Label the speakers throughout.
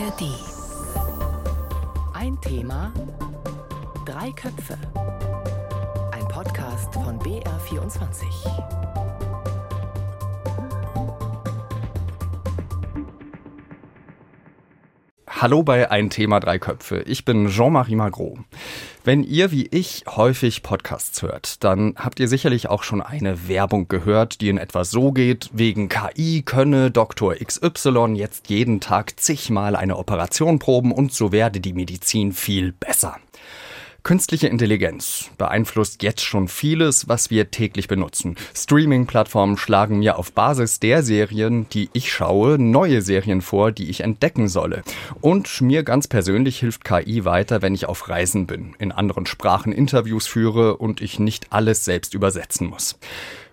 Speaker 1: ARD. Ein Thema, drei Köpfe. Ein Podcast von BR24.
Speaker 2: Hallo bei Ein Thema Drei Köpfe. Ich bin Jean-Marie Magro. Wenn ihr wie ich häufig Podcasts hört, dann habt ihr sicherlich auch schon eine Werbung gehört, die in etwa so geht, wegen KI könne Dr. XY jetzt jeden Tag zigmal eine Operation proben und so werde die Medizin viel besser. Künstliche Intelligenz beeinflusst jetzt schon vieles, was wir täglich benutzen. Streaming-Plattformen schlagen mir auf Basis der Serien, die ich schaue, neue Serien vor, die ich entdecken solle. Und mir ganz persönlich hilft KI weiter, wenn ich auf Reisen bin, in anderen Sprachen Interviews führe und ich nicht alles selbst übersetzen muss.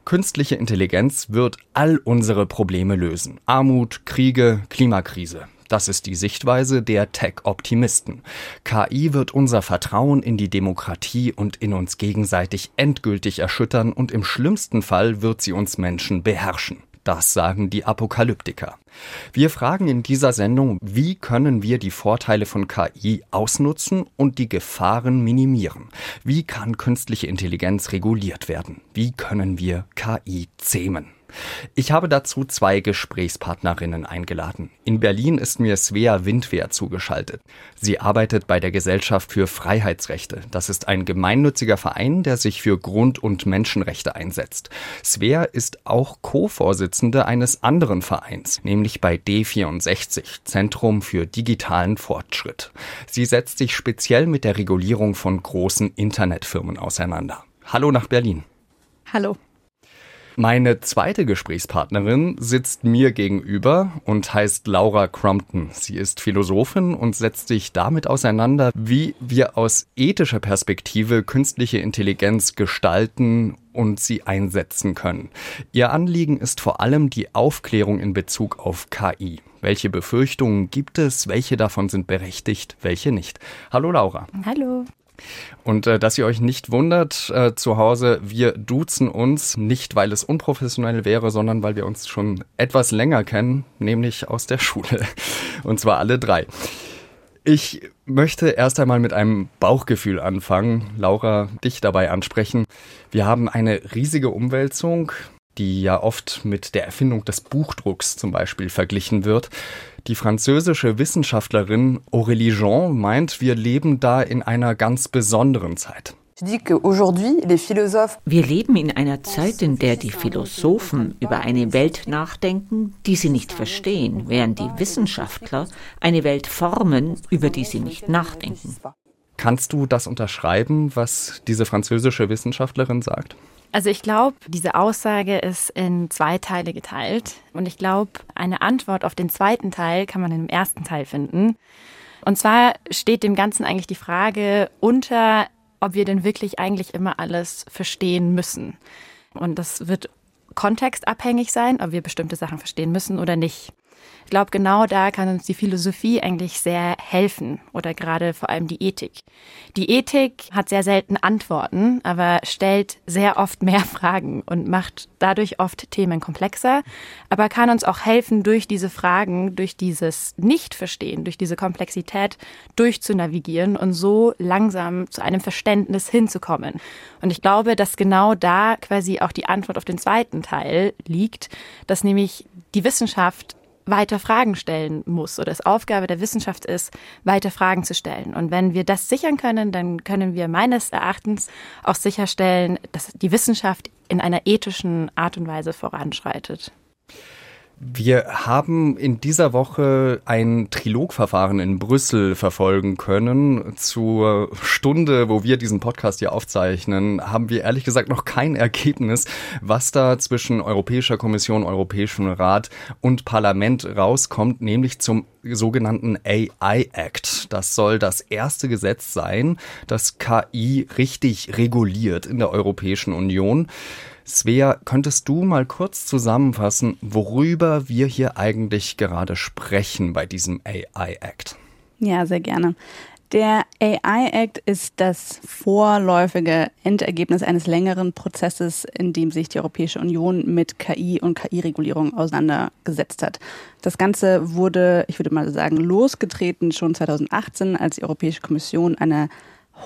Speaker 2: Künstliche Intelligenz wird all unsere Probleme lösen. Armut, Kriege, Klimakrise. Das ist die Sichtweise der Tech-Optimisten. KI wird unser Vertrauen in die Demokratie und in uns gegenseitig endgültig erschüttern und im schlimmsten Fall wird sie uns Menschen beherrschen. Das sagen die Apokalyptiker. Wir fragen in dieser Sendung, wie können wir die Vorteile von KI ausnutzen und die Gefahren minimieren? Wie kann künstliche Intelligenz reguliert werden? Wie können wir KI zähmen? Ich habe dazu zwei Gesprächspartnerinnen eingeladen. In Berlin ist mir Svea Windwehr zugeschaltet. Sie arbeitet bei der Gesellschaft für Freiheitsrechte. Das ist ein gemeinnütziger Verein, der sich für Grund- und Menschenrechte einsetzt. Svea ist auch Co-Vorsitzende eines anderen Vereins, nämlich bei D64, Zentrum für digitalen Fortschritt. Sie setzt sich speziell mit der Regulierung von großen Internetfirmen auseinander. Hallo nach Berlin.
Speaker 3: Hallo.
Speaker 2: Meine zweite Gesprächspartnerin sitzt mir gegenüber und heißt Laura Crumpton. Sie ist Philosophin und setzt sich damit auseinander, wie wir aus ethischer Perspektive künstliche Intelligenz gestalten und sie einsetzen können. Ihr Anliegen ist vor allem die Aufklärung in Bezug auf KI. Welche Befürchtungen gibt es? Welche davon sind berechtigt? Welche nicht? Hallo Laura.
Speaker 3: Hallo.
Speaker 2: Und äh, dass ihr euch nicht wundert äh, zu Hause, wir duzen uns nicht, weil es unprofessionell wäre, sondern weil wir uns schon etwas länger kennen, nämlich aus der Schule. Und zwar alle drei. Ich möchte erst einmal mit einem Bauchgefühl anfangen, Laura, dich dabei ansprechen. Wir haben eine riesige Umwälzung, die ja oft mit der Erfindung des Buchdrucks zum Beispiel verglichen wird. Die französische Wissenschaftlerin Aurélie Jean meint, wir leben da in einer ganz besonderen Zeit.
Speaker 4: Wir leben in einer Zeit, in der die Philosophen über eine Welt nachdenken, die sie nicht verstehen, während die Wissenschaftler eine Welt formen, über die sie nicht nachdenken.
Speaker 2: Kannst du das unterschreiben, was diese französische Wissenschaftlerin sagt?
Speaker 3: Also ich glaube, diese Aussage ist in zwei Teile geteilt. Und ich glaube, eine Antwort auf den zweiten Teil kann man im ersten Teil finden. Und zwar steht dem Ganzen eigentlich die Frage unter, ob wir denn wirklich eigentlich immer alles verstehen müssen. Und das wird kontextabhängig sein, ob wir bestimmte Sachen verstehen müssen oder nicht. Ich glaube, genau da kann uns die Philosophie eigentlich sehr helfen oder gerade vor allem die Ethik. Die Ethik hat sehr selten Antworten, aber stellt sehr oft mehr Fragen und macht dadurch oft Themen komplexer, aber kann uns auch helfen, durch diese Fragen, durch dieses Nichtverstehen, durch diese Komplexität durchzunavigieren und so langsam zu einem Verständnis hinzukommen. Und ich glaube, dass genau da quasi auch die Antwort auf den zweiten Teil liegt, dass nämlich die Wissenschaft weiter Fragen stellen muss oder es Aufgabe der Wissenschaft ist, weiter Fragen zu stellen. Und wenn wir das sichern können, dann können wir meines Erachtens auch sicherstellen, dass die Wissenschaft in einer ethischen Art und Weise voranschreitet.
Speaker 2: Wir haben in dieser Woche ein Trilogverfahren in Brüssel verfolgen können. Zur Stunde, wo wir diesen Podcast hier aufzeichnen, haben wir ehrlich gesagt noch kein Ergebnis, was da zwischen Europäischer Kommission, Europäischem Rat und Parlament rauskommt, nämlich zum sogenannten AI Act. Das soll das erste Gesetz sein, das KI richtig reguliert in der Europäischen Union. Svea, könntest du mal kurz zusammenfassen, worüber wir hier eigentlich gerade sprechen bei diesem AI Act?
Speaker 5: Ja, sehr gerne. Der AI Act ist das vorläufige Endergebnis eines längeren Prozesses, in dem sich die Europäische Union mit KI und KI-Regulierung auseinandergesetzt hat. Das Ganze wurde, ich würde mal sagen, losgetreten schon 2018, als die Europäische Kommission eine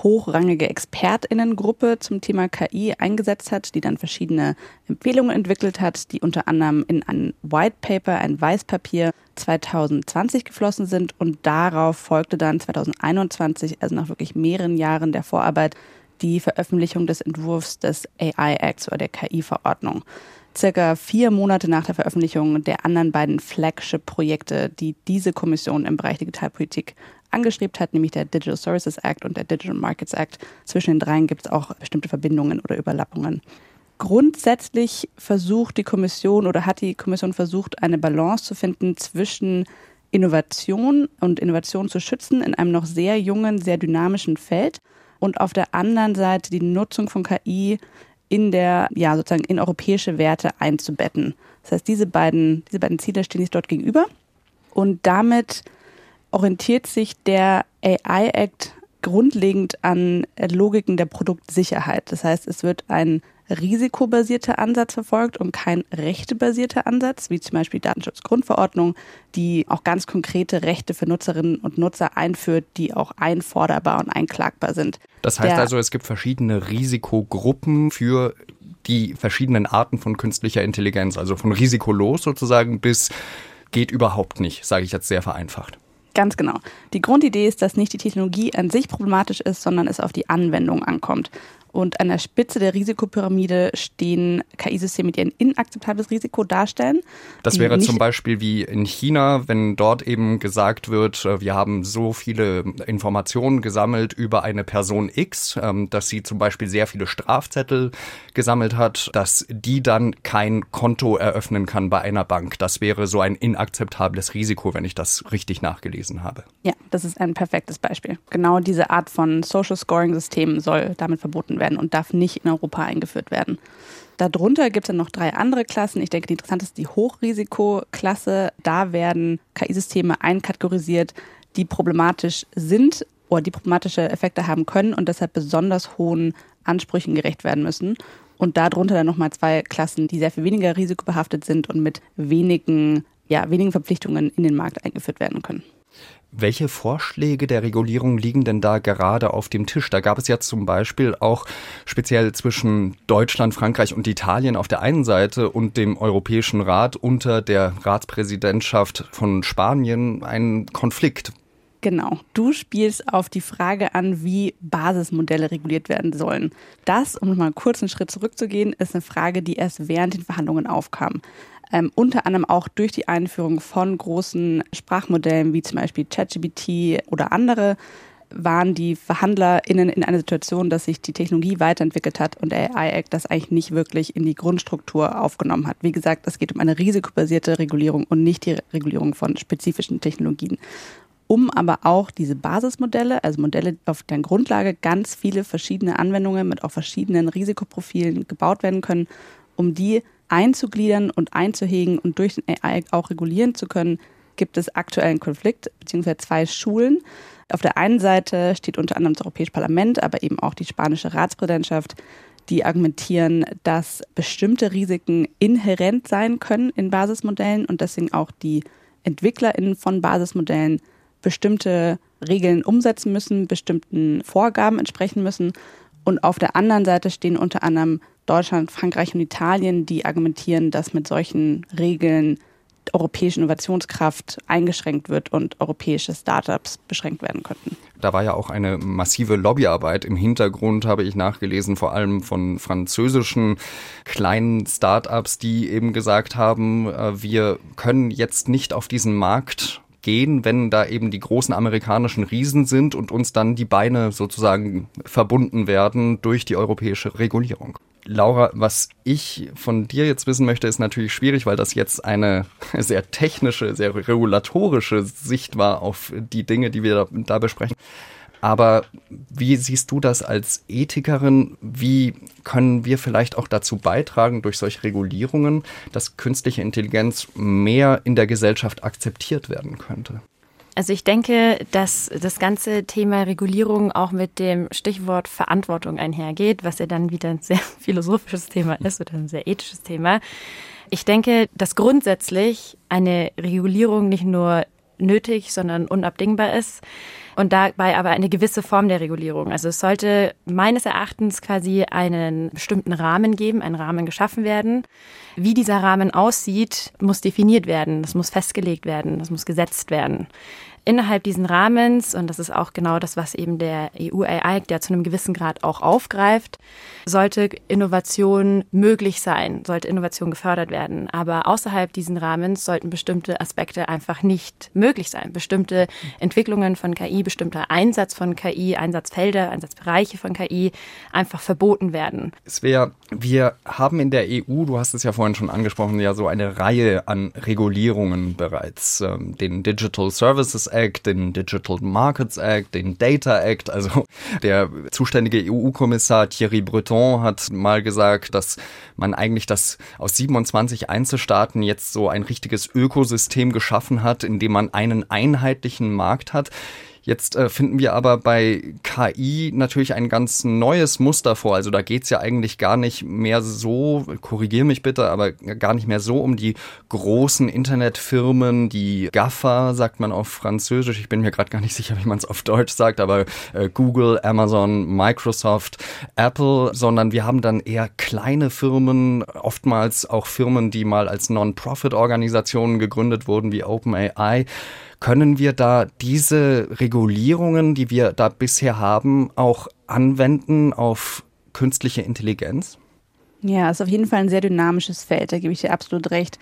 Speaker 5: hochrangige Expertinnengruppe zum Thema KI eingesetzt hat, die dann verschiedene Empfehlungen entwickelt hat, die unter anderem in ein White Paper, ein Weißpapier 2020 geflossen sind und darauf folgte dann 2021, also nach wirklich mehreren Jahren der Vorarbeit, die Veröffentlichung des Entwurfs des AI Acts oder der KI-Verordnung. Circa vier Monate nach der Veröffentlichung der anderen beiden Flagship-Projekte, die diese Kommission im Bereich Digitalpolitik angestrebt hat, nämlich der Digital Services Act und der Digital Markets Act. Zwischen den dreien gibt es auch bestimmte Verbindungen oder Überlappungen. Grundsätzlich versucht die Kommission oder hat die Kommission versucht, eine Balance zu finden zwischen Innovation und Innovation zu schützen in einem noch sehr jungen, sehr dynamischen Feld und auf der anderen Seite die Nutzung von KI in der, ja, sozusagen in europäische Werte einzubetten. Das heißt, diese beiden, diese beiden Ziele stehen sich dort gegenüber. Und damit orientiert sich der AI Act grundlegend an Logiken der Produktsicherheit. Das heißt, es wird ein risikobasierter Ansatz verfolgt und kein rechtebasierter Ansatz, wie zum Beispiel die Datenschutzgrundverordnung, die auch ganz konkrete Rechte für Nutzerinnen und Nutzer einführt, die auch einforderbar und einklagbar sind.
Speaker 2: Das heißt Der, also, es gibt verschiedene Risikogruppen für die verschiedenen Arten von künstlicher Intelligenz, also von risikolos sozusagen bis geht überhaupt nicht, sage ich jetzt sehr vereinfacht.
Speaker 5: Ganz genau. Die Grundidee ist, dass nicht die Technologie an sich problematisch ist, sondern es auf die Anwendung ankommt. Und an der Spitze der Risikopyramide stehen KI-Systeme, die ein inakzeptables Risiko darstellen.
Speaker 2: Das wäre zum Beispiel wie in China, wenn dort eben gesagt wird, äh, wir haben so viele Informationen gesammelt über eine Person X, ähm, dass sie zum Beispiel sehr viele Strafzettel gesammelt hat, dass die dann kein Konto eröffnen kann bei einer Bank. Das wäre so ein inakzeptables Risiko, wenn ich das richtig nachgelesen habe.
Speaker 5: Ja, das ist ein perfektes Beispiel. Genau diese Art von Social Scoring System soll damit verboten werden werden und darf nicht in Europa eingeführt werden. Darunter gibt es dann noch drei andere Klassen. Ich denke, die interessanteste ist die Hochrisikoklasse. Da werden KI-Systeme einkategorisiert, die problematisch sind oder die problematische Effekte haben können und deshalb besonders hohen Ansprüchen gerecht werden müssen. Und darunter dann nochmal zwei Klassen, die sehr viel weniger risikobehaftet sind und mit wenigen, ja, wenigen Verpflichtungen in den Markt eingeführt werden können.
Speaker 2: Welche Vorschläge der Regulierung liegen denn da gerade auf dem Tisch? Da gab es ja zum Beispiel auch speziell zwischen Deutschland, Frankreich und Italien auf der einen Seite und dem Europäischen Rat unter der Ratspräsidentschaft von Spanien einen Konflikt.
Speaker 5: Genau. Du spielst auf die Frage an, wie Basismodelle reguliert werden sollen. Das, um nochmal kurz einen Schritt zurückzugehen, ist eine Frage, die erst während den Verhandlungen aufkam ähm, unter anderem auch durch die Einführung von großen Sprachmodellen wie zum Beispiel ChatGPT oder andere waren die VerhandlerInnen in einer Situation, dass sich die Technologie weiterentwickelt hat und der AI-Act das eigentlich nicht wirklich in die Grundstruktur aufgenommen hat. Wie gesagt, es geht um eine risikobasierte Regulierung und nicht die Regulierung von spezifischen Technologien. Um aber auch diese Basismodelle, also Modelle, auf deren Grundlage ganz viele verschiedene Anwendungen mit auch verschiedenen Risikoprofilen gebaut werden können, um die einzugliedern und einzuhegen und durch den AI auch regulieren zu können, gibt es aktuell einen Konflikt beziehungsweise zwei Schulen. Auf der einen Seite steht unter anderem das Europäische Parlament, aber eben auch die spanische Ratspräsidentschaft, die argumentieren, dass bestimmte Risiken inhärent sein können in Basismodellen und deswegen auch die EntwicklerInnen von Basismodellen bestimmte Regeln umsetzen müssen, bestimmten Vorgaben entsprechen müssen. Und auf der anderen Seite stehen unter anderem Deutschland, Frankreich und Italien, die argumentieren, dass mit solchen Regeln europäische Innovationskraft eingeschränkt wird und europäische Startups beschränkt werden könnten.
Speaker 2: Da war ja auch eine massive Lobbyarbeit im Hintergrund, habe ich nachgelesen, vor allem von französischen kleinen Startups, die eben gesagt haben, äh, wir können jetzt nicht auf diesen Markt gehen, wenn da eben die großen amerikanischen Riesen sind und uns dann die Beine sozusagen verbunden werden durch die europäische Regulierung. Laura, was ich von dir jetzt wissen möchte, ist natürlich schwierig, weil das jetzt eine sehr technische, sehr regulatorische Sicht war auf die Dinge, die wir da, besprechen. Aber wie siehst du das als Ethikerin? Wie können wir vielleicht auch dazu beitragen, durch solche Regulierungen, dass künstliche Intelligenz mehr in der Gesellschaft akzeptiert werden könnte?
Speaker 3: Also ich denke, dass das ganze Thema Regulierung auch mit dem Stichwort Verantwortung einhergeht, was ja dann wieder ein sehr philosophisches Thema ist oder ein sehr ethisches Thema. Ich denke, dass grundsätzlich eine Regulierung nicht nur nötig, sondern unabdingbar ist und dabei aber eine gewisse Form der Regulierung. Also es sollte meines Erachtens quasi einen bestimmten Rahmen geben, ein Rahmen geschaffen werden. Wie dieser Rahmen aussieht, muss definiert werden, das muss festgelegt werden, das muss gesetzt werden innerhalb diesen Rahmens, und das ist auch genau das, was eben der EU-AI ja zu einem gewissen Grad auch aufgreift, sollte Innovation möglich sein, sollte Innovation gefördert werden. Aber außerhalb diesen Rahmens sollten bestimmte Aspekte einfach nicht möglich sein. Bestimmte Entwicklungen von KI, bestimmter Einsatz von KI, Einsatzfelder, Einsatzbereiche von KI einfach verboten werden.
Speaker 2: Wäre, wir haben in der EU, du hast es ja vorhin schon angesprochen, ja so eine Reihe an Regulierungen bereits. Ähm, den Digital Services Act, den Digital Markets Act, den Data Act. Also der zuständige EU-Kommissar Thierry Breton hat mal gesagt, dass man eigentlich das aus 27 Einzelstaaten jetzt so ein richtiges Ökosystem geschaffen hat, in dem man einen einheitlichen Markt hat. Jetzt äh, finden wir aber bei KI natürlich ein ganz neues Muster vor. Also da geht's ja eigentlich gar nicht mehr so, korrigier mich bitte, aber gar nicht mehr so um die großen Internetfirmen, die GAFA, sagt man auf Französisch. Ich bin mir gerade gar nicht sicher, wie man es auf Deutsch sagt, aber äh, Google, Amazon, Microsoft, Apple, sondern wir haben dann eher kleine Firmen, oftmals auch Firmen, die mal als Non-Profit-Organisationen gegründet wurden, wie OpenAI. Können wir da diese Regulierungen, die wir da bisher haben, auch anwenden auf künstliche Intelligenz?
Speaker 5: Ja, ist auf jeden Fall ein sehr dynamisches Feld, da gebe ich dir absolut recht.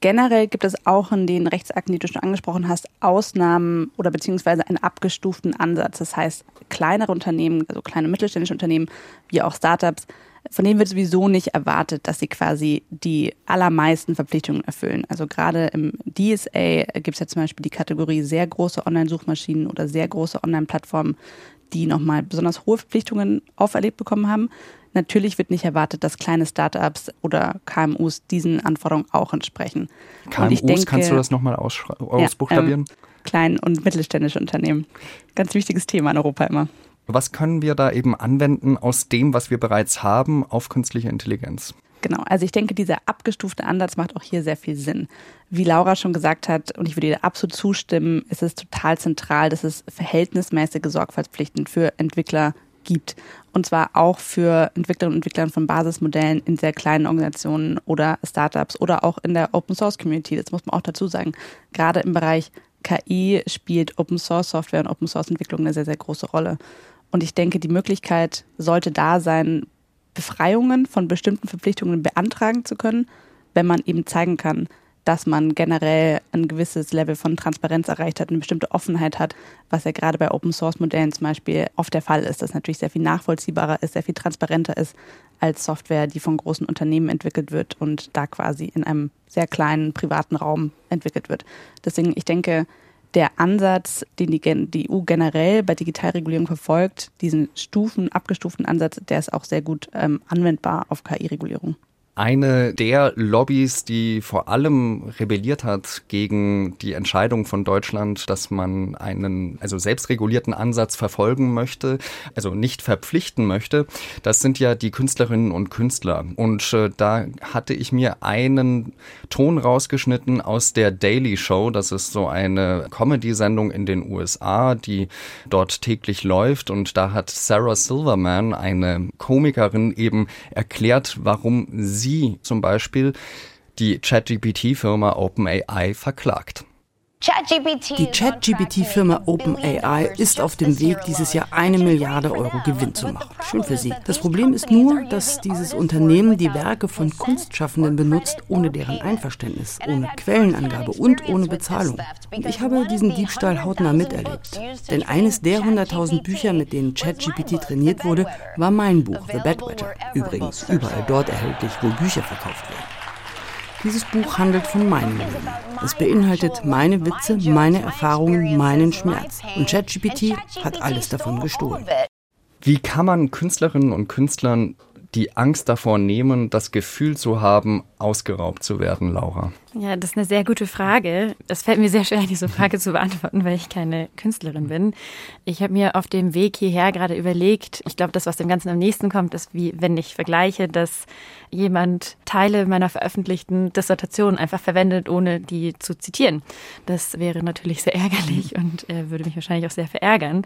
Speaker 5: Generell gibt es auch in den Rechtsakten, die du schon angesprochen hast, Ausnahmen oder beziehungsweise einen abgestuften Ansatz. Das heißt, kleinere Unternehmen, also kleine mittelständische Unternehmen, wie auch Startups, von denen wird sowieso nicht erwartet, dass sie quasi die allermeisten Verpflichtungen erfüllen. Also gerade im DSA gibt es ja zum Beispiel die Kategorie sehr große Online-Suchmaschinen oder sehr große Online-Plattformen, die nochmal besonders hohe Verpflichtungen auferlegt bekommen haben. Natürlich wird nicht erwartet, dass kleine Startups oder KMUs diesen Anforderungen auch entsprechen.
Speaker 2: KMUs, denke, kannst du das nochmal ausbuchstabieren?
Speaker 5: Ja, ähm, klein- und mittelständische Unternehmen. Ganz wichtiges Thema in Europa immer.
Speaker 2: Was können wir da eben anwenden aus dem, was wir bereits haben, auf künstliche Intelligenz?
Speaker 5: Genau, also ich denke, dieser abgestufte Ansatz macht auch hier sehr viel Sinn. Wie Laura schon gesagt hat, und ich würde ihr absolut zustimmen, ist es total zentral, dass es verhältnismäßige Sorgfaltspflichten für Entwickler gibt. Und zwar auch für Entwicklerinnen und Entwickler von Basismodellen in sehr kleinen Organisationen oder Startups oder auch in der Open Source Community. Das muss man auch dazu sagen. Gerade im Bereich KI spielt Open Source Software und Open Source Entwicklung eine sehr, sehr große Rolle. Und ich denke, die Möglichkeit sollte da sein, Befreiungen von bestimmten Verpflichtungen beantragen zu können, wenn man eben zeigen kann, dass man generell ein gewisses Level von Transparenz erreicht hat, eine bestimmte Offenheit hat, was ja gerade bei Open Source Modellen zum Beispiel oft der Fall ist, dass natürlich sehr viel nachvollziehbarer ist, sehr viel transparenter ist als Software, die von großen Unternehmen entwickelt wird und da quasi in einem sehr kleinen privaten Raum entwickelt wird. Deswegen, ich denke, der Ansatz, den die, EU generell bei Digitalregulierung verfolgt, diesen Stufen, abgestuften Ansatz, der ist auch sehr gut ähm, anwendbar auf KI-Regulierung.
Speaker 2: Eine der Lobbys, die vor allem rebelliert hat gegen die Entscheidung von Deutschland, dass man einen also selbstregulierten Ansatz verfolgen möchte, also nicht verpflichten möchte, das sind ja die Künstlerinnen und Künstler. Und äh, da hatte ich mir einen Ton rausgeschnitten aus der Daily Show. Das ist so eine Comedy-Sendung in den USA, die dort täglich läuft. Und da hat Sarah Silverman, eine Komikerin, eben erklärt, warum sie sie zum Beispiel die ChatGPT-Firma OpenAI verklagt.
Speaker 6: Die ChatGPT-Firma OpenAI ist auf dem Weg, dieses Jahr eine Milliarde Euro Gewinn zu machen. Schön für sie. Das Problem ist nur, dass dieses Unternehmen die Werke von Kunstschaffenden benutzt, ohne deren Einverständnis, ohne Quellenangabe und ohne Bezahlung. Und ich habe diesen Diebstahl hautnah miterlebt. Denn eines der 100.000 Bücher, mit denen ChatGPT trainiert wurde, war mein Buch, The Bedwetter. Übrigens überall dort erhältlich, wo Bücher verkauft werden. Dieses Buch handelt von meinem Leben. Es beinhaltet meine Witze, meine Erfahrungen, meinen Schmerz. Und ChatGPT hat alles davon gestohlen.
Speaker 2: Wie kann man Künstlerinnen und Künstlern die Angst davor nehmen, das Gefühl zu haben, ausgeraubt zu werden, Laura?
Speaker 3: Ja, das ist eine sehr gute Frage. Es fällt mir sehr schwer, diese Frage zu beantworten, weil ich keine Künstlerin bin. Ich habe mir auf dem Weg hierher gerade überlegt, ich glaube, das, was dem Ganzen am nächsten kommt, ist, wie wenn ich vergleiche, dass jemand Teile meiner veröffentlichten Dissertation einfach verwendet, ohne die zu zitieren. Das wäre natürlich sehr ärgerlich und äh, würde mich wahrscheinlich auch sehr verärgern.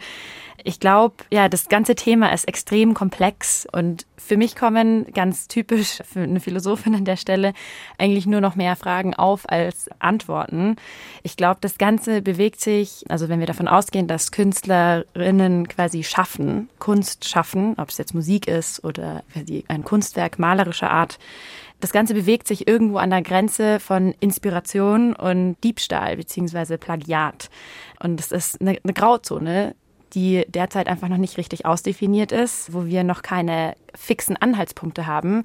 Speaker 3: Ich glaube, ja, das ganze Thema ist extrem komplex und für mich kommen ganz typisch für eine Philosophin an der Stelle eigentlich nur noch mehr Fragen auf als Antworten. Ich glaube, das Ganze bewegt sich, also wenn wir davon ausgehen, dass Künstlerinnen quasi schaffen, Kunst schaffen, ob es jetzt Musik ist oder ein Kunstwerk malerischer Art, das Ganze bewegt sich irgendwo an der Grenze von Inspiration und Diebstahl beziehungsweise Plagiat. Und es ist eine, eine Grauzone, die derzeit einfach noch nicht richtig ausdefiniert ist, wo wir noch keine fixen Anhaltspunkte haben,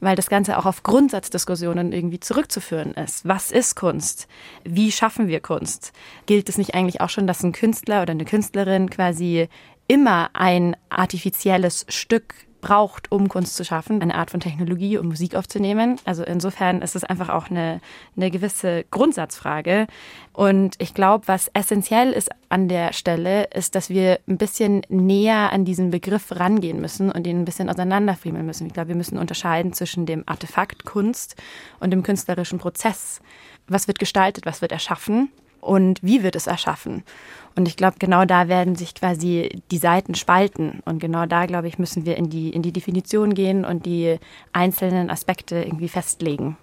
Speaker 3: weil das Ganze auch auf Grundsatzdiskussionen irgendwie zurückzuführen ist. Was ist Kunst? Wie schaffen wir Kunst? Gilt es nicht eigentlich auch schon, dass ein Künstler oder eine Künstlerin quasi immer ein artifizielles Stück braucht, um Kunst zu schaffen, eine Art von Technologie, um Musik aufzunehmen. Also insofern ist es einfach auch eine, eine gewisse Grundsatzfrage. Und ich glaube, was essentiell ist an der Stelle, ist, dass wir ein bisschen näher an diesen Begriff rangehen müssen und ihn ein bisschen auseinanderfriemeln müssen. Ich glaube, wir müssen unterscheiden zwischen dem Artefakt Kunst und dem künstlerischen Prozess. Was wird gestaltet, was wird erschaffen? Und wie wird es erschaffen? Und ich glaube, genau da werden sich quasi die Seiten spalten. Und genau da, glaube ich, müssen wir in die, in die Definition gehen und die einzelnen Aspekte irgendwie festlegen.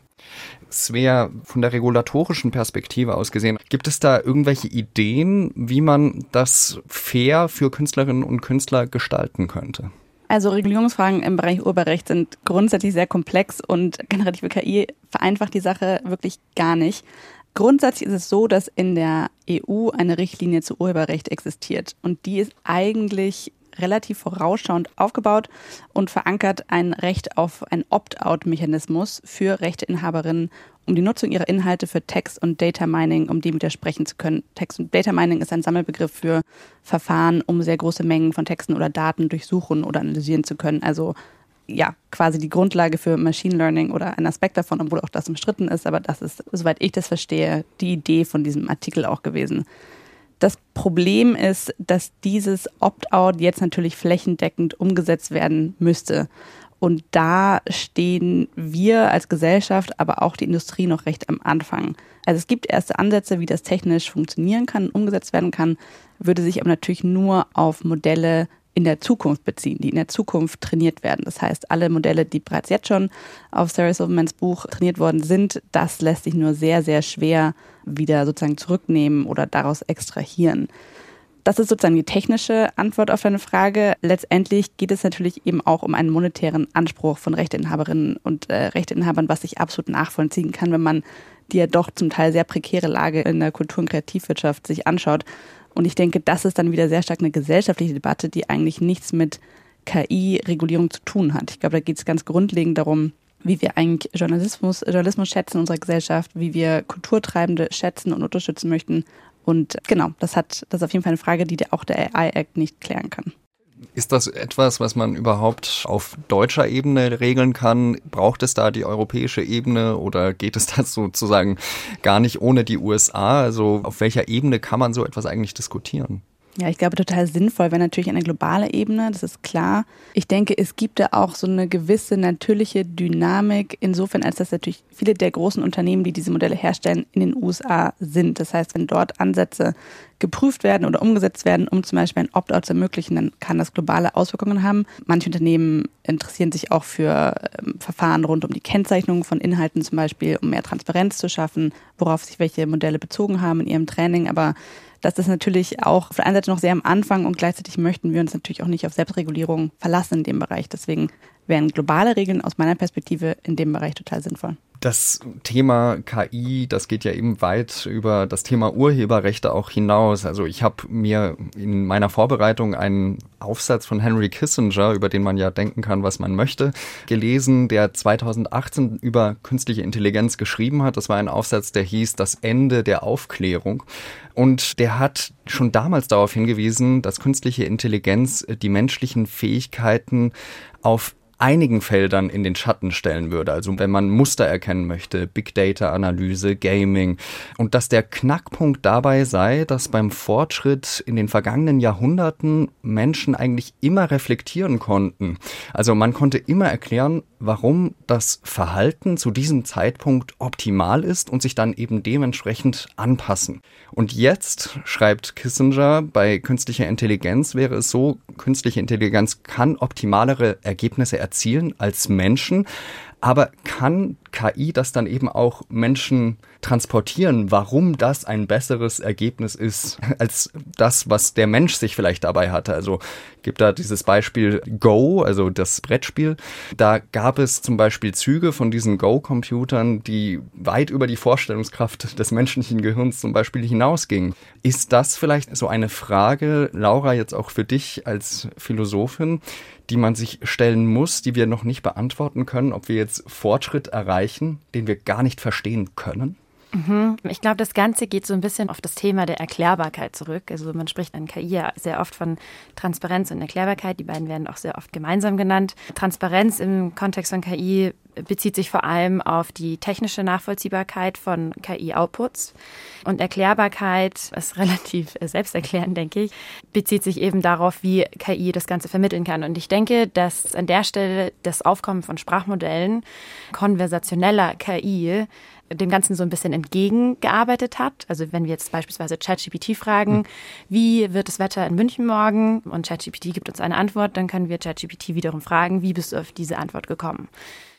Speaker 2: Svea, von der regulatorischen Perspektive aus gesehen, gibt es da irgendwelche Ideen, wie man das fair für Künstlerinnen und Künstler gestalten könnte?
Speaker 5: Also Regulierungsfragen im Bereich Urheberrecht sind grundsätzlich sehr komplex und generative KI vereinfacht die Sache wirklich gar nicht. Grundsätzlich ist es so, dass in der EU eine Richtlinie zu Urheberrecht existiert und die ist eigentlich relativ vorausschauend aufgebaut und verankert ein Recht auf einen Opt-out-Mechanismus für Rechteinhaberinnen, um die Nutzung ihrer Inhalte für Text und Data Mining, um dem widersprechen zu können. Text und Data Mining ist ein Sammelbegriff für Verfahren, um sehr große Mengen von Texten oder Daten durchsuchen oder analysieren zu können. Also ja, quasi die Grundlage für Machine Learning oder ein Aspekt davon, obwohl auch das umstritten ist, aber das ist, soweit ich das verstehe, die Idee von diesem Artikel auch gewesen. Das Problem ist, dass dieses Opt-out jetzt natürlich flächendeckend umgesetzt werden müsste. Und da stehen wir als Gesellschaft, aber auch die Industrie noch recht am Anfang. Also es gibt erste Ansätze, wie das technisch funktionieren kann, umgesetzt werden kann, würde sich aber natürlich nur auf Modelle in der Zukunft beziehen, die in der Zukunft trainiert werden. Das heißt, alle Modelle, die bereits jetzt schon auf Sarah Silvermans Buch trainiert worden sind, das lässt sich nur sehr, sehr schwer wieder sozusagen zurücknehmen oder daraus extrahieren. Das ist sozusagen die technische Antwort auf deine Frage. Letztendlich geht es natürlich eben auch um einen monetären Anspruch von Rechteinhaberinnen und äh, Rechteinhabern, was ich absolut nachvollziehen kann, wenn man die ja doch zum Teil sehr prekäre Lage in der Kultur- und Kreativwirtschaft sich anschaut und ich denke, das ist dann wieder sehr stark eine gesellschaftliche Debatte, die eigentlich nichts mit KI-Regulierung zu tun hat. Ich glaube, da geht es ganz grundlegend darum, wie wir eigentlich Journalismus, Journalismus schätzen in unserer Gesellschaft, wie wir Kulturtreibende schätzen und unterstützen möchten. Und genau, das hat, das ist auf jeden Fall eine Frage, die auch der AI-Act nicht klären kann.
Speaker 2: Ist das etwas, was man überhaupt auf deutscher Ebene regeln kann? Braucht es da die europäische Ebene oder geht es da sozusagen gar nicht ohne die USA? Also auf welcher Ebene kann man so etwas eigentlich diskutieren?
Speaker 5: Ja, ich glaube, total sinnvoll wäre natürlich eine globale Ebene, das ist klar. Ich denke, es gibt da auch so eine gewisse natürliche Dynamik, insofern, als dass natürlich viele der großen Unternehmen, die diese Modelle herstellen, in den USA sind. Das heißt, wenn dort Ansätze geprüft werden oder umgesetzt werden, um zum Beispiel ein Opt-out zu ermöglichen, dann kann das globale Auswirkungen haben. Manche Unternehmen interessieren sich auch für ähm, Verfahren rund um die Kennzeichnung von Inhalten zum Beispiel, um mehr Transparenz zu schaffen, worauf sich welche Modelle bezogen haben in ihrem Training. Aber das ist natürlich auch auf der einen Seite noch sehr am Anfang und gleichzeitig möchten wir uns natürlich auch nicht auf Selbstregulierung verlassen in dem Bereich. Deswegen wären globale Regeln aus meiner Perspektive in dem Bereich total sinnvoll.
Speaker 2: Das Thema KI, das geht ja eben weit über das Thema Urheberrechte auch hinaus. Also ich habe mir in meiner Vorbereitung einen Aufsatz von Henry Kissinger, über den man ja denken kann, was man möchte, gelesen, der 2018 über künstliche Intelligenz geschrieben hat. Das war ein Aufsatz, der hieß Das Ende der Aufklärung. Und der hat schon damals darauf hingewiesen, dass künstliche Intelligenz die menschlichen Fähigkeiten auf einigen Feldern in den Schatten stellen würde. Also wenn man Muster erkennen möchte, Big Data Analyse, Gaming. Und dass der Knackpunkt dabei sei, dass beim Fortschritt in den vergangenen Jahrhunderten Menschen eigentlich immer reflektieren konnten. Also man konnte immer erklären, warum das Verhalten zu diesem Zeitpunkt optimal ist und sich dann eben dementsprechend anpassen. Und jetzt, schreibt Kissinger, bei künstlicher Intelligenz wäre es so, künstliche Intelligenz kann optimalere Ergebnisse erzielen als Menschen, aber kann KI das dann eben auch Menschen transportieren, warum das ein besseres Ergebnis ist als das, was der Mensch sich vielleicht dabei hatte? Also gibt da dieses Beispiel Go, also das Brettspiel. Da gab es zum Beispiel Züge von diesen Go-Computern, die weit über die Vorstellungskraft des menschlichen Gehirns zum Beispiel hinausgingen. Ist das vielleicht so eine Frage, Laura, jetzt auch für dich als Philosophin, die man sich stellen muss, die wir noch nicht beantworten können, ob wir jetzt Fortschritt erreichen, den wir gar nicht verstehen können?
Speaker 3: Mhm. Ich glaube, das Ganze geht so ein bisschen auf das Thema der Erklärbarkeit zurück. Also man spricht an KI ja sehr oft von Transparenz und Erklärbarkeit. Die beiden werden auch sehr oft gemeinsam genannt. Transparenz im Kontext von KI bezieht sich vor allem auf die technische Nachvollziehbarkeit von KI-Outputs. Und Erklärbarkeit ist relativ selbsterklärend, denke ich, bezieht sich eben darauf, wie KI das Ganze vermitteln kann. Und ich denke, dass an der Stelle das Aufkommen von Sprachmodellen konversationeller KI dem Ganzen so ein bisschen entgegengearbeitet hat. Also wenn wir jetzt beispielsweise ChatGPT fragen, mhm. wie wird das Wetter in München morgen? Und ChatGPT gibt uns eine Antwort, dann können wir ChatGPT wiederum fragen, wie bist du auf diese Antwort gekommen?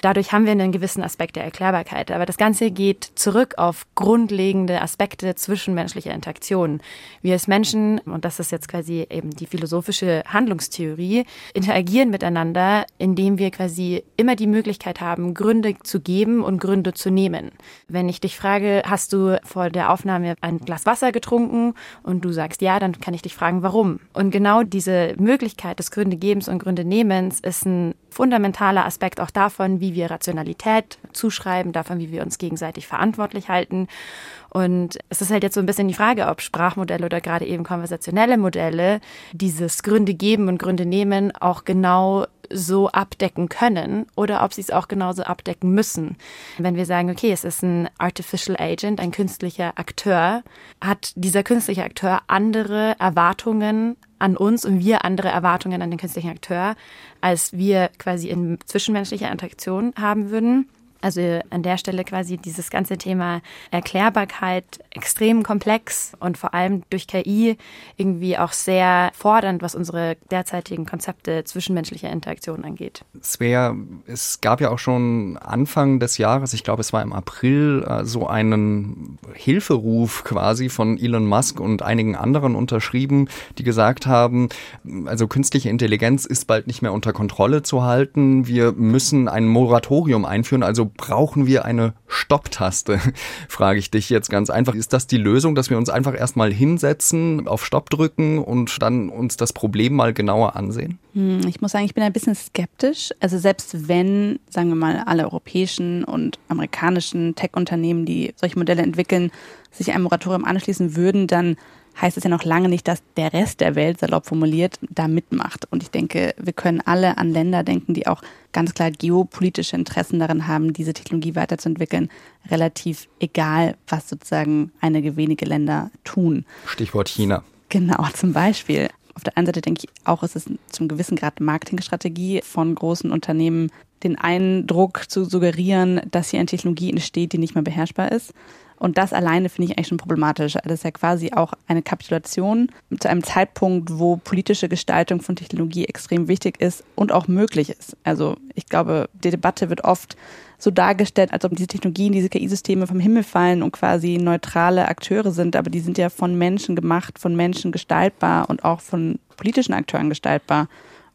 Speaker 3: Dadurch haben wir einen gewissen Aspekt der Erklärbarkeit. Aber das Ganze geht zurück auf grundlegende Aspekte zwischenmenschlicher Interaktion. Wir als Menschen, und das ist jetzt quasi eben die philosophische Handlungstheorie, interagieren miteinander, indem wir quasi immer die Möglichkeit haben, Gründe zu geben und Gründe zu nehmen. Wenn ich dich frage, hast du vor der Aufnahme ein Glas Wasser getrunken und du sagst ja, dann kann ich dich fragen, warum. Und genau diese Möglichkeit des Gründegebens und Gründenehmens ist ein fundamentaler Aspekt auch davon, wie wir Rationalität zuschreiben, davon, wie wir uns gegenseitig verantwortlich halten. Und es ist halt jetzt so ein bisschen die Frage, ob Sprachmodelle oder gerade eben konversationelle Modelle dieses Gründe geben und Gründe nehmen auch genau so abdecken können oder ob sie es auch genauso abdecken müssen. Wenn wir sagen, okay, es ist ein Artificial Agent, ein künstlicher Akteur, hat dieser künstliche Akteur andere Erwartungen an uns und wir andere Erwartungen an den künstlichen Akteur, als wir quasi in zwischenmenschlicher Interaktion haben würden. Also an der Stelle quasi dieses ganze Thema Erklärbarkeit extrem komplex und vor allem durch KI irgendwie auch sehr fordernd, was unsere derzeitigen Konzepte zwischenmenschlicher Interaktion angeht.
Speaker 2: Svea, es gab ja auch schon Anfang des Jahres, ich glaube es war im April, äh, so einen Hilferuf quasi von Elon Musk und einigen anderen unterschrieben, die gesagt haben, also künstliche Intelligenz ist bald nicht mehr unter Kontrolle zu halten. Wir müssen ein Moratorium einführen, also brauchen wir eine Stopptaste? Frage ich dich jetzt ganz einfach. Ist das die Lösung, dass wir uns einfach erstmal hinsetzen, auf Stopp drücken und dann uns das Problem mal genauer ansehen?
Speaker 5: Hm, ich muss sagen, ich bin ein bisschen skeptisch. Also selbst wenn, sagen wir mal, alle europäischen und amerikanischen Tech-Unternehmen, die solche Modelle entwickeln, sich einem Moratorium anschließen würden, dann heißt es ja noch lange nicht, dass der Rest der Welt, salopp formuliert, da mitmacht. Und ich denke, wir können alle an Länder denken, die auch ganz klar geopolitische Interessen darin haben, diese Technologie weiterzuentwickeln, relativ egal, was sozusagen einige wenige Länder tun.
Speaker 2: Stichwort China.
Speaker 5: Genau, zum Beispiel. Auf der einen Seite denke ich auch, es ist zum gewissen Grad Marketingstrategie von großen Unternehmen, den Eindruck zu suggerieren, dass hier eine Technologie entsteht, die nicht mehr beherrschbar ist. Und das alleine finde ich eigentlich schon problematisch. Das ist ja quasi auch eine Kapitulation zu einem Zeitpunkt, wo politische Gestaltung von Technologie extrem wichtig ist und auch möglich ist. Also ich glaube, die Debatte wird oft so dargestellt, als ob diese Technologien, diese KI-Systeme vom Himmel fallen und quasi neutrale Akteure sind, aber die sind ja von Menschen gemacht, von Menschen gestaltbar und auch von politischen Akteuren gestaltbar.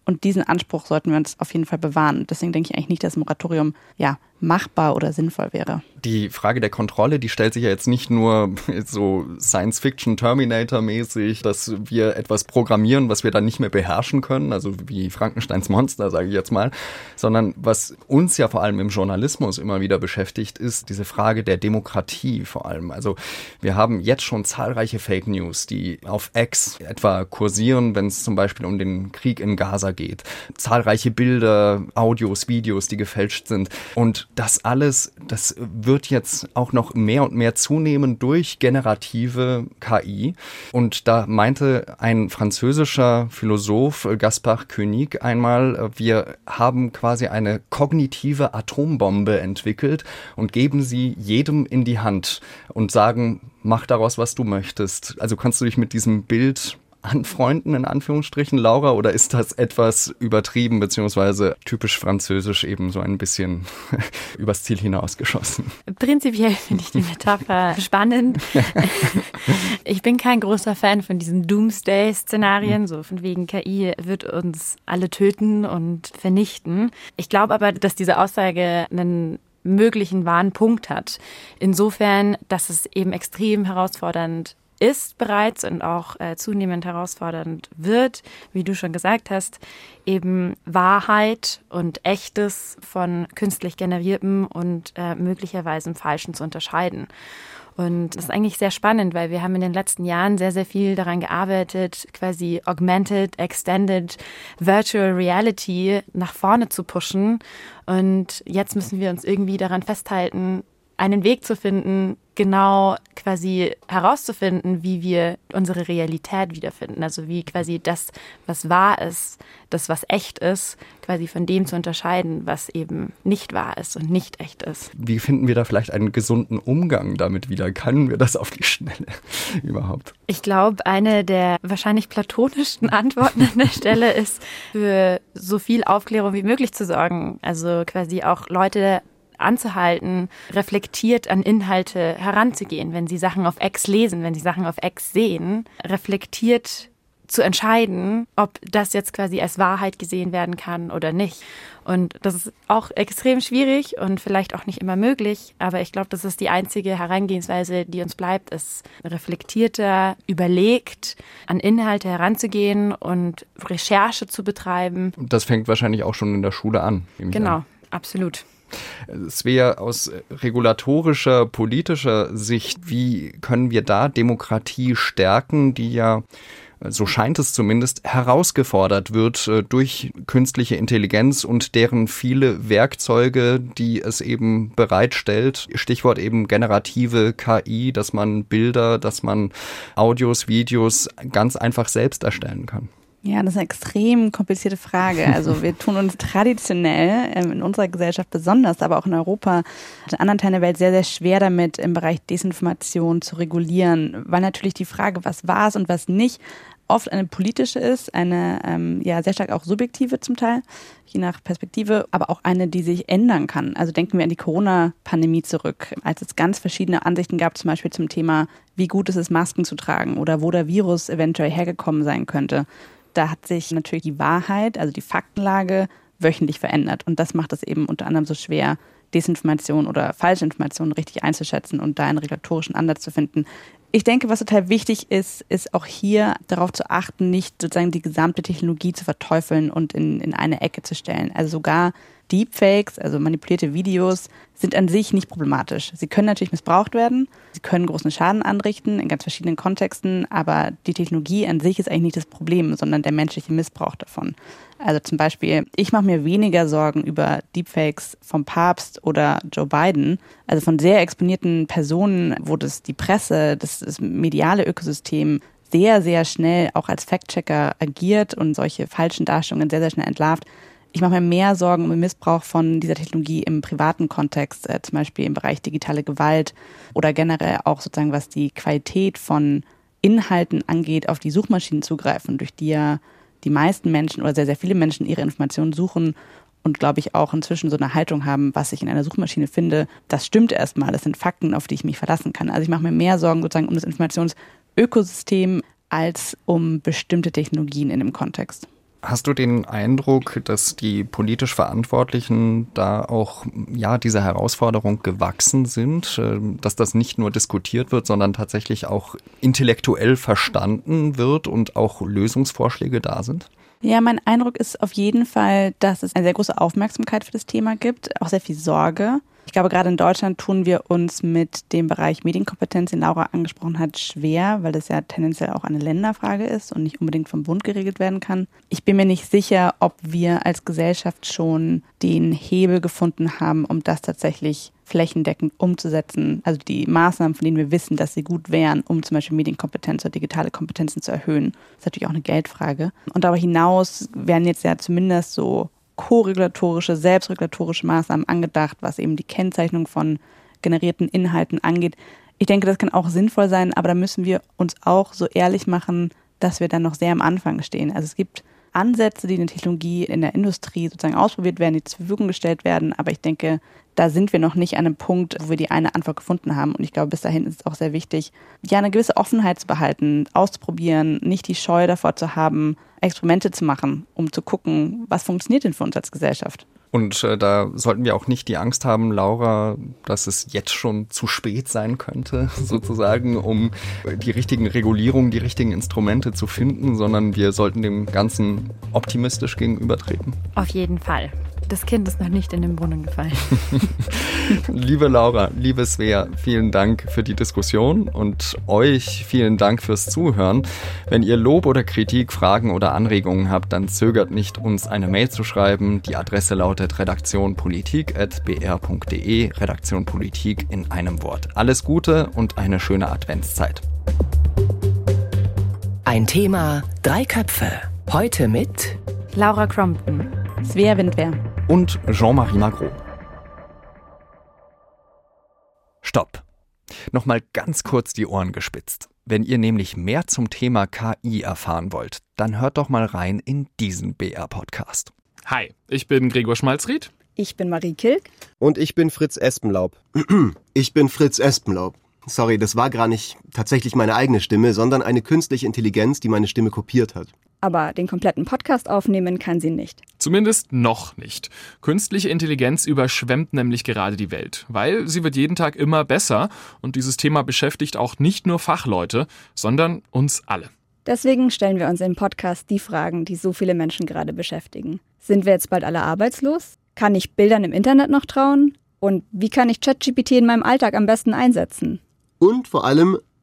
Speaker 5: Und diesen Anspruch sollten wir uns auf jeden Fall bewahren. Deswegen denke ich eigentlich nicht, dass das Moratorium ja machbar oder sinnvoll wäre
Speaker 2: die Frage der Kontrolle, die stellt sich ja jetzt nicht nur so Science-Fiction-Terminator-mäßig, dass wir etwas programmieren, was wir dann nicht mehr beherrschen können, also wie Frankensteins Monster, sage ich jetzt mal, sondern was uns ja vor allem im Journalismus immer wieder beschäftigt, ist diese Frage der Demokratie vor allem. Also wir haben jetzt schon zahlreiche Fake News, die auf X etwa kursieren, wenn es zum Beispiel um den Krieg in Gaza geht. Zahlreiche Bilder, Audios, Videos, die gefälscht sind. Und das alles, das wird jetzt auch noch mehr und mehr zunehmen durch generative KI. Und da meinte ein französischer Philosoph, Gaspard Koenig, einmal, wir haben quasi eine kognitive Atombombe entwickelt und geben sie jedem in die Hand und sagen, mach daraus, was du möchtest. Also kannst du dich mit diesem Bild anfreunden, in Anführungsstrichen, Laura, oder ist das etwas übertrieben, beziehungsweise typisch französisch eben so ein bisschen übers Ziel hinausgeschossen?
Speaker 3: Prinzipiell finde ich die Metapher spannend. ich bin kein großer Fan von diesen Doomsday-Szenarien, so von wegen KI wird uns alle töten und vernichten. Ich glaube aber, dass diese Aussage einen möglichen wahren Punkt hat. Insofern, dass es eben extrem herausfordernd ist bereits und auch äh, zunehmend herausfordernd wird, wie du schon gesagt hast, eben Wahrheit und Echtes von künstlich generiertem und äh, möglicherweise Falschen zu unterscheiden. Und das ist eigentlich sehr spannend, weil wir haben in den letzten Jahren sehr, sehr viel daran gearbeitet, quasi augmented, extended, virtual reality nach vorne zu pushen. Und jetzt müssen wir uns irgendwie daran festhalten, einen Weg zu finden, genau quasi herauszufinden, wie wir unsere Realität wiederfinden. Also wie quasi das, was wahr ist, das, was echt ist, quasi von dem zu unterscheiden, was eben nicht wahr ist und nicht echt ist.
Speaker 2: Wie finden wir da vielleicht einen gesunden Umgang damit wieder? Können wir das auf die Schnelle überhaupt?
Speaker 3: Ich glaube, eine der wahrscheinlich platonischsten Antworten an der Stelle ist, für so viel Aufklärung wie möglich zu sorgen. Also quasi auch Leute anzuhalten, reflektiert an Inhalte heranzugehen, wenn sie Sachen auf X lesen, wenn sie Sachen auf X sehen, reflektiert zu entscheiden, ob das jetzt quasi als Wahrheit gesehen werden kann oder nicht. Und das ist auch extrem schwierig und vielleicht auch nicht immer möglich, aber ich glaube, das ist die einzige Herangehensweise, die uns bleibt, ist reflektierter, überlegt, an Inhalte heranzugehen und Recherche zu betreiben.
Speaker 2: Das fängt wahrscheinlich auch schon in der Schule an.
Speaker 3: Genau, an. absolut.
Speaker 2: Es wäre aus regulatorischer, politischer Sicht, wie können wir da Demokratie stärken, die ja so scheint es zumindest, herausgefordert wird äh, durch künstliche Intelligenz und deren viele Werkzeuge, die es eben bereitstellt. Stichwort eben generative KI, dass man Bilder, dass man Audios, Videos ganz einfach selbst erstellen kann.
Speaker 5: Ja, das ist eine extrem komplizierte Frage. Also wir tun uns traditionell ähm, in unserer Gesellschaft besonders, aber auch in Europa und in anderen Teilen der Welt sehr, sehr schwer damit, im Bereich Desinformation zu regulieren, weil natürlich die Frage, was war es und was nicht, oft eine politische ist, eine ähm, ja sehr stark auch subjektive zum Teil, je nach Perspektive, aber auch eine, die sich ändern kann. Also denken wir an die Corona-Pandemie zurück, als es ganz verschiedene Ansichten gab, zum Beispiel zum Thema, wie gut ist es, Masken zu tragen oder wo der Virus eventuell hergekommen sein könnte da hat sich natürlich die Wahrheit, also die Faktenlage, wöchentlich verändert. Und das macht es eben unter anderem so schwer, Desinformation oder Falschinformation richtig einzuschätzen und da einen regulatorischen Ansatz zu finden. Ich denke, was total wichtig ist, ist auch hier darauf zu achten, nicht sozusagen die gesamte Technologie zu verteufeln und in, in eine Ecke zu stellen. Also sogar Deepfakes, also manipulierte Videos, sind an sich nicht problematisch. Sie können natürlich missbraucht werden, sie können großen Schaden anrichten in ganz verschiedenen Kontexten, aber die Technologie an sich ist eigentlich nicht das Problem, sondern der menschliche Missbrauch davon. Also zum Beispiel, ich mache mir weniger Sorgen über Deepfakes vom Papst oder Joe Biden, also von sehr exponierten Personen, wo das die Presse, das, das mediale Ökosystem sehr, sehr schnell auch als Fact-Checker agiert und solche falschen Darstellungen sehr, sehr schnell entlarvt, ich mache mir mehr Sorgen um den Missbrauch von dieser Technologie im privaten Kontext, äh, zum Beispiel im Bereich digitale Gewalt oder generell auch sozusagen, was die Qualität von Inhalten angeht, auf die Suchmaschinen zugreifen, durch die ja die meisten Menschen oder sehr, sehr viele Menschen ihre Informationen suchen und glaube ich auch inzwischen so eine Haltung haben, was ich in einer Suchmaschine finde, das stimmt erstmal, das sind Fakten, auf die ich mich verlassen kann. Also ich mache mir mehr Sorgen sozusagen um das Informationsökosystem als um bestimmte Technologien in dem Kontext.
Speaker 2: Hast du den Eindruck, dass die politisch Verantwortlichen da auch ja dieser Herausforderung gewachsen sind, äh, dass das nicht nur diskutiert wird, sondern tatsächlich auch intellektuell verstanden wird und auch Lösungsvorschläge da sind?
Speaker 5: Ja, mein Eindruck ist auf jeden Fall, dass es eine sehr große Aufmerksamkeit für das Thema gibt, auch sehr viel Sorge. Ich glaube, gerade in Deutschland tun wir uns mit dem Bereich Medienkompetenz, den Laura angesprochen hat, schwer, weil das ja tendenziell auch eine Länderfrage ist und nicht unbedingt vom Bund geregelt werden kann. Ich bin mir nicht sicher, ob wir als Gesellschaft schon den Hebel gefunden haben, um das tatsächlich flächendeckend umzusetzen. Also die Maßnahmen, von denen wir wissen, dass sie gut wären, um zum Beispiel Medienkompetenz oder digitale Kompetenzen zu erhöhen. Das ist natürlich auch eine Geldfrage. Und darüber hinaus werden jetzt ja zumindest so koregulatorische, selbstregulatorische Maßnahmen angedacht, was eben die Kennzeichnung von generierten Inhalten angeht. Ich denke, das kann auch sinnvoll sein, aber da müssen wir uns auch so ehrlich machen, dass wir dann noch sehr am Anfang stehen. Also es gibt Ansätze, die in der Technologie in der Industrie sozusagen ausprobiert werden, die zur Verfügung gestellt werden. Aber ich denke, da sind wir noch nicht an einem Punkt, wo wir die eine Antwort gefunden haben. Und ich glaube, bis dahin ist es auch sehr wichtig, ja, eine gewisse Offenheit zu behalten, auszuprobieren, nicht die Scheu davor zu haben, Experimente zu machen, um zu gucken, was funktioniert denn für uns als Gesellschaft.
Speaker 2: Und äh, da sollten wir auch nicht die Angst haben, Laura, dass es jetzt schon zu spät sein könnte, sozusagen, um die richtigen Regulierungen, die richtigen Instrumente zu finden, sondern wir sollten dem Ganzen optimistisch gegenübertreten.
Speaker 3: Auf jeden Fall. Das Kind ist noch nicht in den Brunnen gefallen.
Speaker 2: Liebe Laura, liebe Svea, vielen Dank für die Diskussion und euch vielen Dank fürs Zuhören. Wenn ihr Lob oder Kritik, Fragen oder Anregungen habt, dann zögert nicht, uns eine Mail zu schreiben. Die Adresse lautet redaktionpolitik.br.de, Redaktion Politik in einem Wort. Alles Gute und eine schöne Adventszeit.
Speaker 1: Ein Thema, drei Köpfe. Heute mit
Speaker 3: Laura Crompton,
Speaker 5: Svea Windwehr
Speaker 2: und Jean-Marie Magro. Stopp. Nochmal ganz kurz die Ohren gespitzt. Wenn ihr nämlich mehr zum Thema KI erfahren wollt, dann hört doch mal rein in diesen BR-Podcast.
Speaker 7: Hi, ich bin Gregor Schmalzried.
Speaker 8: Ich bin Marie Kilk.
Speaker 9: Und ich bin Fritz Espenlaub.
Speaker 10: Ich bin Fritz Espenlaub. Sorry, das war gar nicht tatsächlich meine eigene Stimme, sondern eine künstliche Intelligenz, die meine Stimme kopiert hat.
Speaker 8: Aber den kompletten Podcast aufnehmen kann sie nicht.
Speaker 7: Zumindest noch nicht. Künstliche Intelligenz überschwemmt nämlich gerade die Welt, weil sie wird jeden Tag immer besser und dieses Thema beschäftigt auch nicht nur Fachleute, sondern uns alle.
Speaker 8: Deswegen stellen wir uns im Podcast die Fragen, die so viele Menschen gerade beschäftigen. Sind wir jetzt bald alle arbeitslos? Kann ich Bildern im Internet noch trauen? Und wie kann ich ChatGPT in meinem Alltag am besten einsetzen?
Speaker 10: Und vor allem,